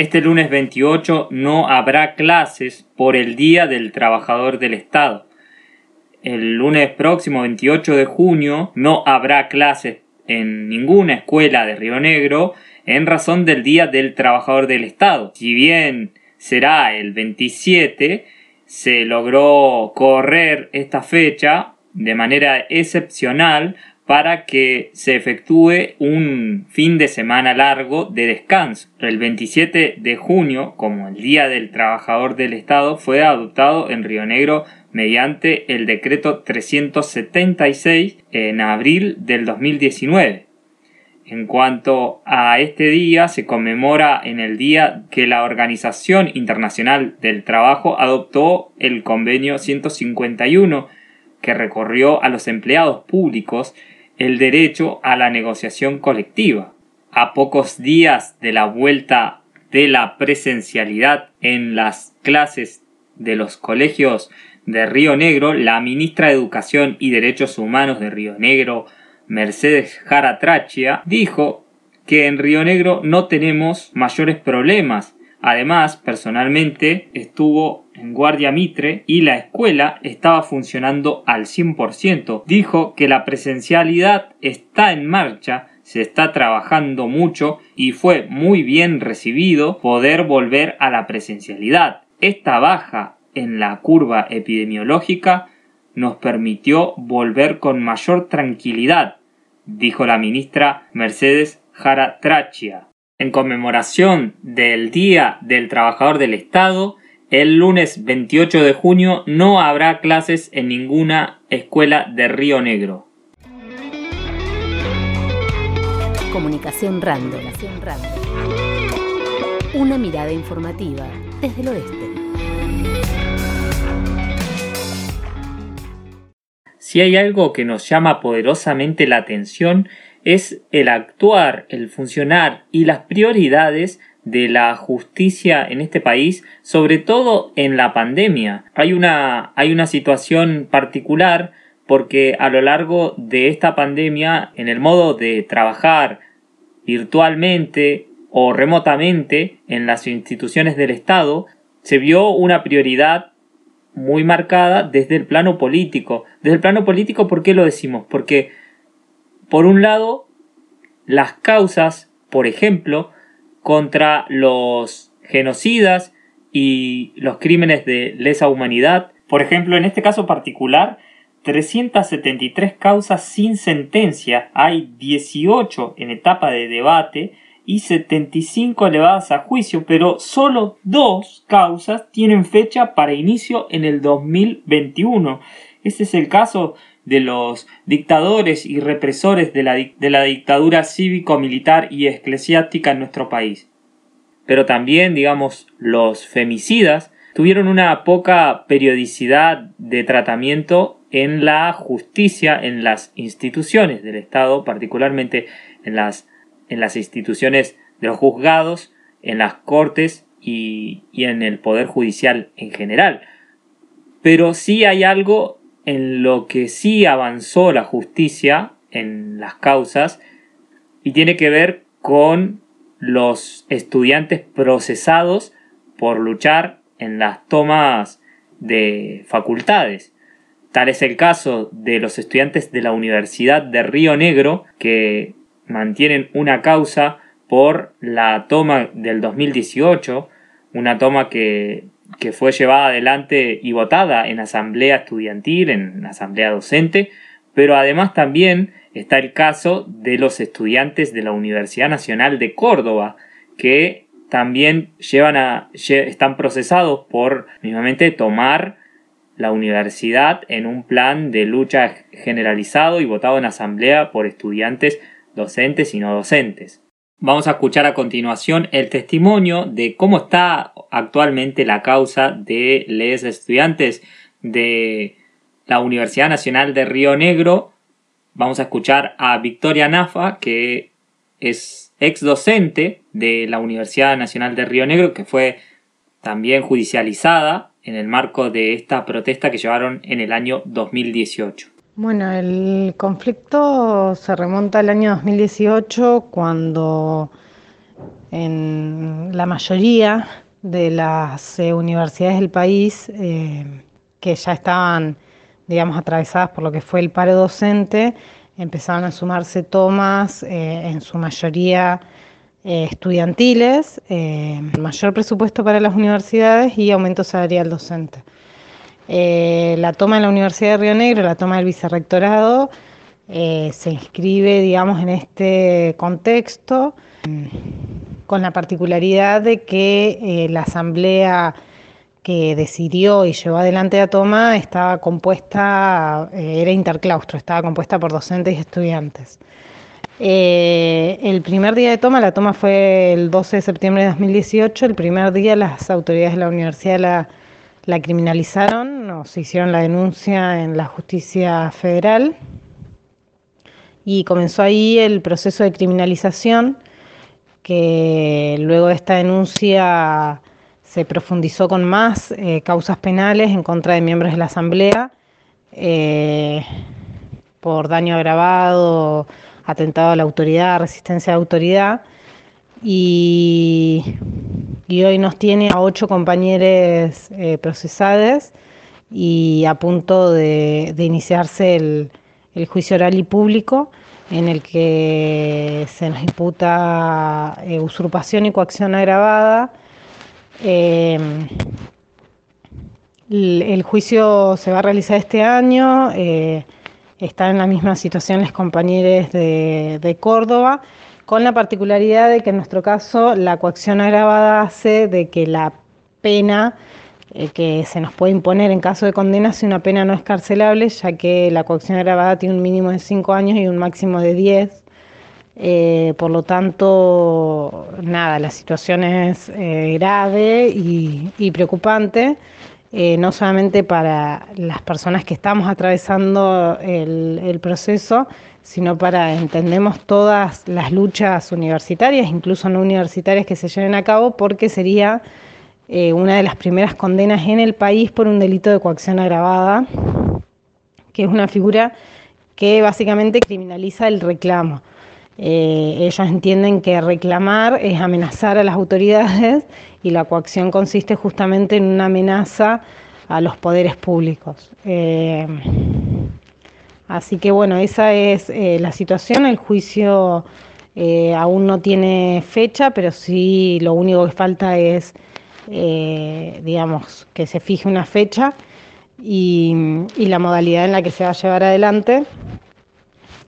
Este lunes 28 no habrá clases por el Día del Trabajador del Estado. El lunes próximo 28 de junio no habrá clases en ninguna escuela de Río Negro en razón del Día del Trabajador del Estado. Si bien será el 27, se logró correr esta fecha de manera excepcional para que se efectúe un fin de semana largo de descanso. El 27 de junio, como el Día del Trabajador del Estado, fue adoptado en Río Negro mediante el decreto 376 en abril del 2019. En cuanto a este día, se conmemora en el día que la Organización Internacional del Trabajo adoptó el convenio 151 que recorrió a los empleados públicos el derecho a la negociación colectiva. A pocos días de la vuelta de la presencialidad en las clases de los colegios de Río Negro, la ministra de Educación y Derechos Humanos de Río Negro, Mercedes Jara Trachia, dijo que en Río Negro no tenemos mayores problemas. Además, personalmente estuvo en Guardia Mitre y la escuela estaba funcionando al 100%. Dijo que la presencialidad está en marcha, se está trabajando mucho y fue muy bien recibido poder volver a la presencialidad. Esta baja en la curva epidemiológica nos permitió volver con mayor tranquilidad, dijo la ministra Mercedes Jara Trachia. En conmemoración del Día del Trabajador del Estado, el lunes 28 de junio no habrá clases en ninguna escuela de Río Negro. Comunicación Random. Una mirada informativa desde el oeste. Si hay algo que nos llama poderosamente la atención es el actuar, el funcionar y las prioridades de la justicia en este país, sobre todo en la pandemia. Hay una, hay una situación particular porque a lo largo de esta pandemia, en el modo de trabajar virtualmente o remotamente en las instituciones del Estado, se vio una prioridad muy marcada desde el plano político. Desde el plano político, ¿por qué lo decimos? Porque, por un lado, las causas, por ejemplo, contra los genocidas y los crímenes de lesa humanidad. Por ejemplo, en este caso particular, 373 causas sin sentencia, hay 18 en etapa de debate y 75 elevadas a juicio, pero solo dos causas tienen fecha para inicio en el 2021. Este es el caso de los dictadores y represores de la, de la dictadura cívico-militar y eclesiástica en nuestro país. Pero también, digamos, los femicidas tuvieron una poca periodicidad de tratamiento en la justicia, en las instituciones del Estado, particularmente en las, en las instituciones de los juzgados, en las cortes y, y en el Poder Judicial en general. Pero sí hay algo en lo que sí avanzó la justicia en las causas y tiene que ver con los estudiantes procesados por luchar en las tomas de facultades. Tal es el caso de los estudiantes de la Universidad de Río Negro que mantienen una causa por la toma del 2018, una toma que que fue llevada adelante y votada en asamblea estudiantil, en asamblea docente, pero además también está el caso de los estudiantes de la Universidad Nacional de Córdoba, que también llevan a, están procesados por mismamente tomar la universidad en un plan de lucha generalizado y votado en asamblea por estudiantes docentes y no docentes. Vamos a escuchar a continuación el testimonio de cómo está actualmente la causa de los estudiantes de la Universidad Nacional de Río Negro. Vamos a escuchar a Victoria Nafa, que es ex docente de la Universidad Nacional de Río Negro, que fue también judicializada en el marco de esta protesta que llevaron en el año 2018. Bueno, el conflicto se remonta al año 2018 cuando en la mayoría de las eh, universidades del país eh, que ya estaban, digamos, atravesadas por lo que fue el paro docente, empezaron a sumarse tomas, en su mayoría estudiantiles, mayor presupuesto para las universidades y aumento salarial docente. La toma en la Universidad de Río Negro, la toma del vicerrectorado, eh, se inscribe, digamos, en este contexto, con la particularidad de que eh, la asamblea que decidió y llevó adelante la toma estaba compuesta, eh, era interclaustro, estaba compuesta por docentes y estudiantes. el primer día de toma, la toma fue el 12 de septiembre de 2018, el primer día las autoridades de la universidad la, la criminalizaron, se hicieron la denuncia en la justicia federal y comenzó ahí el proceso de criminalización que luego de esta denuncia se profundizó con más eh, causas penales en contra de miembros de la Asamblea eh, por daño agravado, atentado a la autoridad, resistencia a la autoridad. Y, hoy nos tiene a ocho compañeros eh, procesados y a punto de iniciarse el, juicio oral y público en el que se nos imputa eh, usurpación y coacción agravada. Em, el, juicio se va a realizar este año, eh, están en la misma situación los compañeros de Córdoba, con la particularidad de que en nuestro caso la coacción agravada hace de que la pena eh, que se nos puede imponer en caso de condena si una pena no es carcelable, ya que la coacción agravada tiene un mínimo de 5 años y un máximo de 10. Eh, por lo tanto, nada, la situación es eh, grave y, preocupante, no solamente para las personas que estamos atravesando el, el proceso, sino para entendemos todas las luchas universitarias, incluso no universitarias que se lleven a cabo, porque sería eh, una de las primeras condenas en el país por un delito de coacción agravada, que es una figura que básicamente criminaliza el reclamo. Eh, ellos entienden que reclamar es amenazar a las autoridades y la coacción consiste justamente en una amenaza a los poderes públicos. Eh, así que bueno, esa es la situación. El juicio aún no tiene fecha, pero sí lo único que falta es eh, digamos, que se fije una fecha y, la modalidad en la que se va a llevar adelante.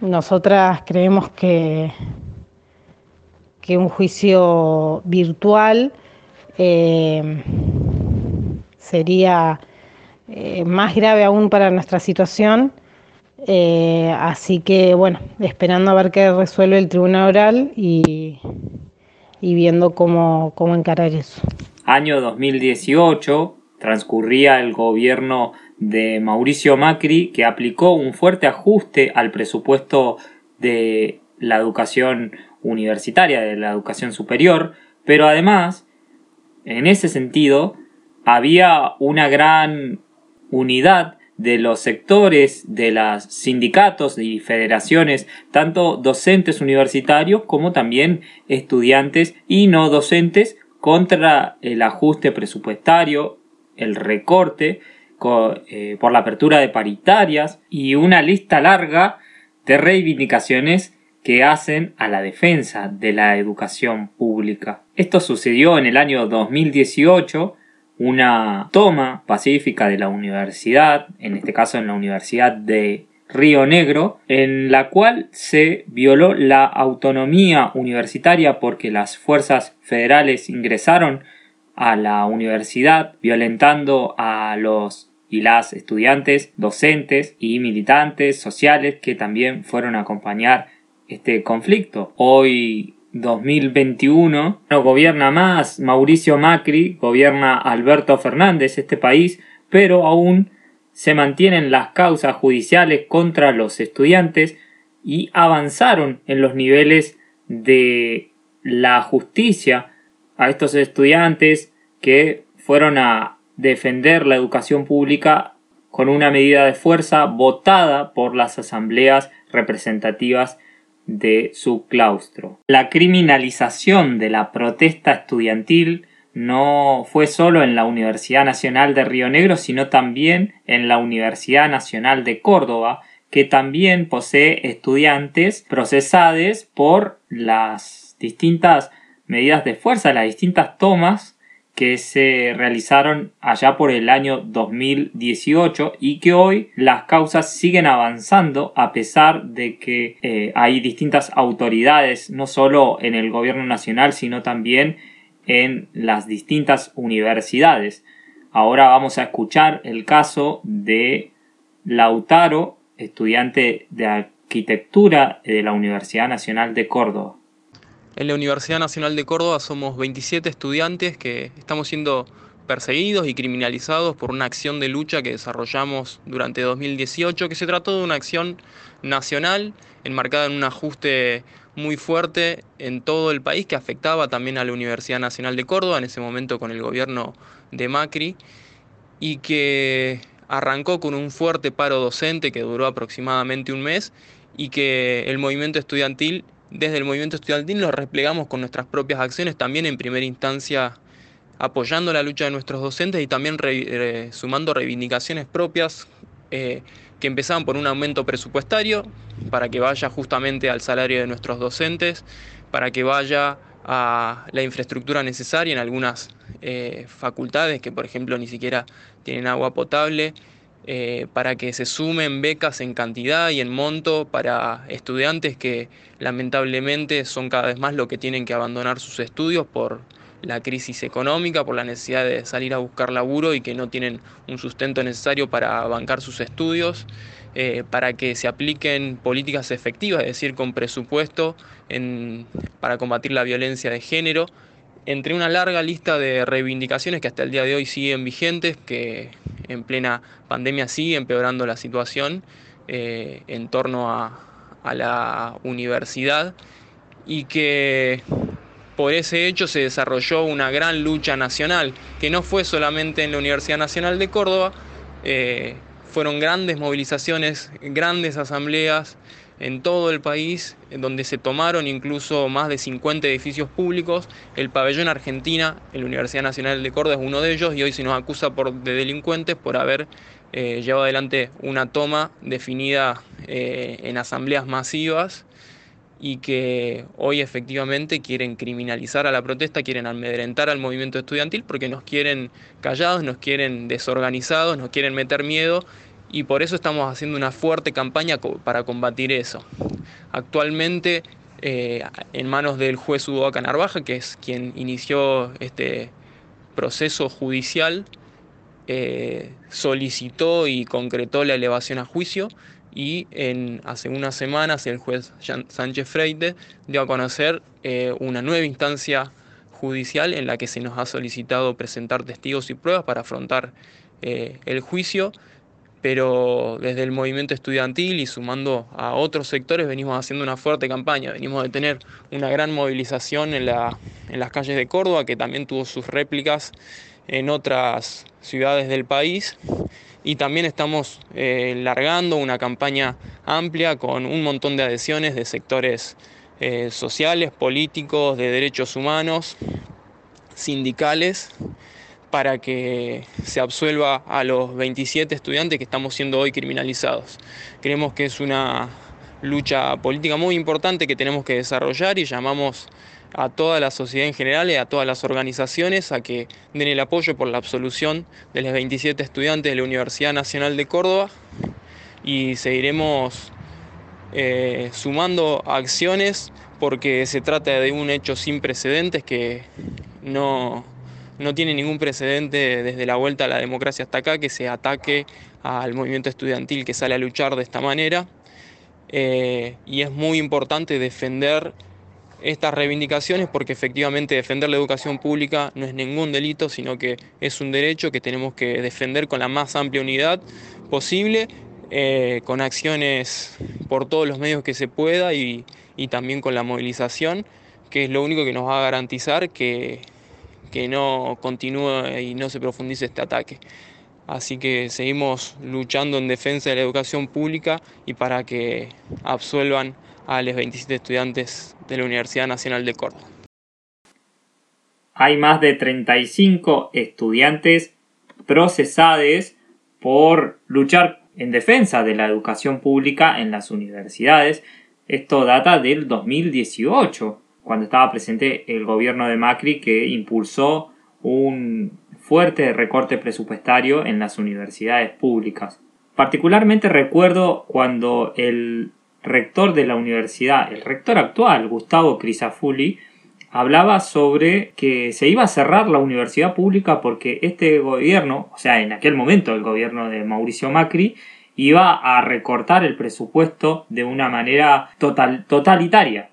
Nosotras creemos que, que un juicio virtual eh, sería eh, más grave aún para nuestra situación. así que bueno, esperando a ver qué resuelve el tribunal oral y, y viendo cómo, cómo encarar eso año 2018 transcurría el gobierno de Mauricio Macri que aplicó un fuerte ajuste al presupuesto de la educación universitaria, de la educación superior, pero además, en ese sentido, había una gran unidad de los sectores de los sindicatos y federaciones, tanto docentes universitarios como también estudiantes y no docentes, contra el ajuste presupuestario, el recorte, eh, por la apertura de paritarias y una lista larga de reivindicaciones que hacen a la defensa de la educación pública. Esto sucedió en el año 2018, una toma pacífica de la universidad, en este caso en la Universidad de Río Negro, en la cual se violó la autonomía universitaria porque las fuerzas federales ingresaron a la universidad violentando a los y las estudiantes, docentes y militantes sociales que también fueron a acompañar este conflicto. Hoy 2021 no gobierna más Mauricio Macri, gobierna Alberto Fernández este país, pero aún se mantienen las causas judiciales contra los estudiantes y avanzaron en los niveles de la justicia a estos estudiantes que fueron a defender la educación pública con una medida de fuerza votada por las asambleas representativas de su claustro. La criminalización de la protesta estudiantil no fue solo en la Universidad Nacional de Río Negro, sino también en la Universidad Nacional de Córdoba, que también posee estudiantes procesados por las distintas medidas de fuerza, las distintas tomas que se realizaron allá por el año 2018 y que hoy las causas siguen avanzando a pesar de que eh, hay distintas autoridades, no solo en el gobierno nacional, sino también en las distintas universidades. Ahora vamos a escuchar el caso de Lautaro, estudiante de arquitectura de la Universidad Nacional de Córdoba. En la Universidad Nacional de Córdoba somos 27 estudiantes que estamos siendo perseguidos y criminalizados por una acción de lucha que desarrollamos durante 2018, que se trató de una acción nacional enmarcada en un ajuste muy fuerte en todo el país que afectaba también a la Universidad Nacional de Córdoba, en ese momento con el gobierno de Macri, y que arrancó con un fuerte paro docente que duró aproximadamente un mes y que el movimiento estudiantil desde el movimiento estudiantil nos replegamos con nuestras propias acciones, también en primera instancia apoyando la lucha de nuestros docentes y también sumando reivindicaciones propias eh, que empezaban por un aumento presupuestario para que vaya justamente al salario de nuestros docentes, para que vaya a la infraestructura necesaria en algunas eh, facultades que por ejemplo ni siquiera tienen agua potable, eh, para que se sumen becas en cantidad y en monto para estudiantes que lamentablemente son cada vez más los que tienen que abandonar sus estudios por la crisis económica, por la necesidad de salir a buscar laburo y que no tienen un sustento necesario para bancar sus estudios, eh, para que se apliquen políticas efectivas, es decir, con presupuesto para combatir la violencia de género entre una larga lista de reivindicaciones que hasta el día de hoy siguen vigentes, que en plena pandemia sigue empeorando la situación eh, en torno a, la universidad y que por ese hecho se desarrolló una gran lucha nacional, que no fue solamente en la Universidad Nacional de Córdoba, eh, fueron grandes movilizaciones, grandes asambleas, en todo el país, donde se tomaron incluso más de 50 edificios públicos. El pabellón Argentina, en la Universidad Nacional de Córdoba, es uno de ellos y hoy se nos acusa por, de delincuentes por haber eh, llevado adelante una toma definida eh, en asambleas masivas y que hoy efectivamente quieren criminalizar a la protesta, quieren amedrentar al movimiento estudiantil porque nos quieren callados, nos quieren desorganizados, nos quieren meter miedo y por eso estamos haciendo una fuerte campaña para combatir eso. Actualmente, eh, en manos del juez Udoca Narvaja, que es quien inició este proceso judicial, eh, solicitó y concretó la elevación a juicio y en, hace unas semanas el juez Sánchez Freite dio a conocer eh, una nueva instancia judicial en la que se nos ha solicitado presentar testigos y pruebas para afrontar el juicio pero desde el movimiento estudiantil y sumando a otros sectores venimos haciendo una fuerte campaña. Venimos de tener una gran movilización en, las calles de Córdoba, que también tuvo sus réplicas en otras ciudades del país. Y también estamos eh, largando una campaña amplia con un montón de adhesiones de sectores eh, sociales, políticos, de derechos humanos, sindicales para que se absuelva a los 27 estudiantes que estamos siendo hoy criminalizados. Creemos que es una lucha política muy importante que tenemos que desarrollar y llamamos a toda la sociedad en general y a todas las organizaciones a que den el apoyo por la absolución de los 27 estudiantes de la Universidad Nacional de Córdoba y seguiremos eh, sumando acciones porque se trata de un hecho sin precedentes que no no tiene ningún precedente desde la vuelta a la democracia hasta acá que se ataque al movimiento estudiantil que sale a luchar de esta manera. Eh, y es muy importante defender estas reivindicaciones porque efectivamente defender la educación pública no es ningún delito, sino que es un derecho que tenemos que defender con la más amplia unidad posible, eh, con acciones por todos los medios que se pueda y también con la movilización, que es lo único que nos va a garantizar que que no continúe y no se profundice este ataque. Así que seguimos luchando en defensa de la educación pública y para que absuelvan a los 27 estudiantes de la Universidad Nacional de Córdoba. Hay más de 35 estudiantes procesados por luchar en defensa de la educación pública en las universidades. Esto data del 2018, cuando estaba presente el gobierno de Macri que impulsó un fuerte recorte presupuestario en las universidades públicas. Particularmente recuerdo cuando el rector de la universidad, el rector actual, Gustavo Crisafulli, hablaba sobre que se iba a cerrar la universidad pública porque este gobierno, o sea, en aquel momento el gobierno de Mauricio Macri, iba a recortar el presupuesto de una manera total, totalitaria,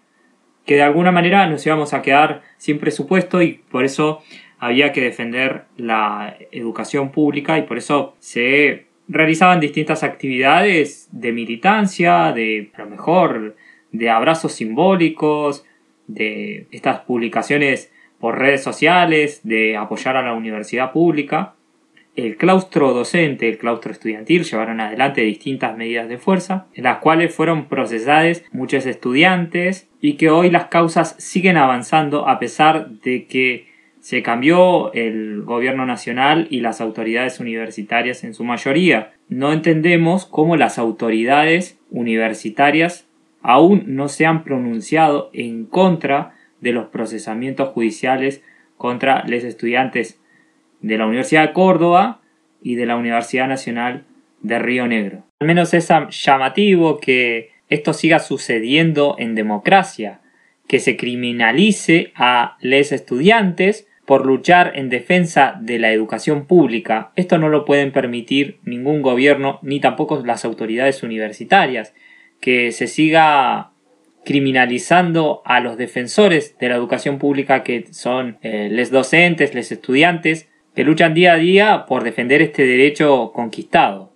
que de alguna manera nos íbamos a quedar sin presupuesto y por eso había que defender la educación pública y por eso se realizaban distintas actividades de militancia, de a lo mejor de abrazos simbólicos, de estas publicaciones por redes sociales, de apoyar a la universidad pública. El claustro docente, el claustro estudiantil llevaron adelante distintas medidas de fuerza, en las cuales fueron procesados muchos estudiantes y que hoy las causas siguen avanzando a pesar de que se cambió el gobierno nacional y las autoridades universitarias en su mayoría. No entendemos cómo las autoridades universitarias aún no se han pronunciado en contra de los procesamientos judiciales contra los estudiantes de la Universidad de Córdoba y de la Universidad Nacional de Río Negro. Al menos es llamativo que esto siga sucediendo en democracia, que se criminalice a los estudiantes por luchar en defensa de la educación pública. Esto no lo pueden permitir ningún gobierno ni tampoco las autoridades universitarias. Que se siga criminalizando a los defensores de la educación pública que son eh, les docentes, les estudiantes, que luchan día a día por defender este derecho conquistado.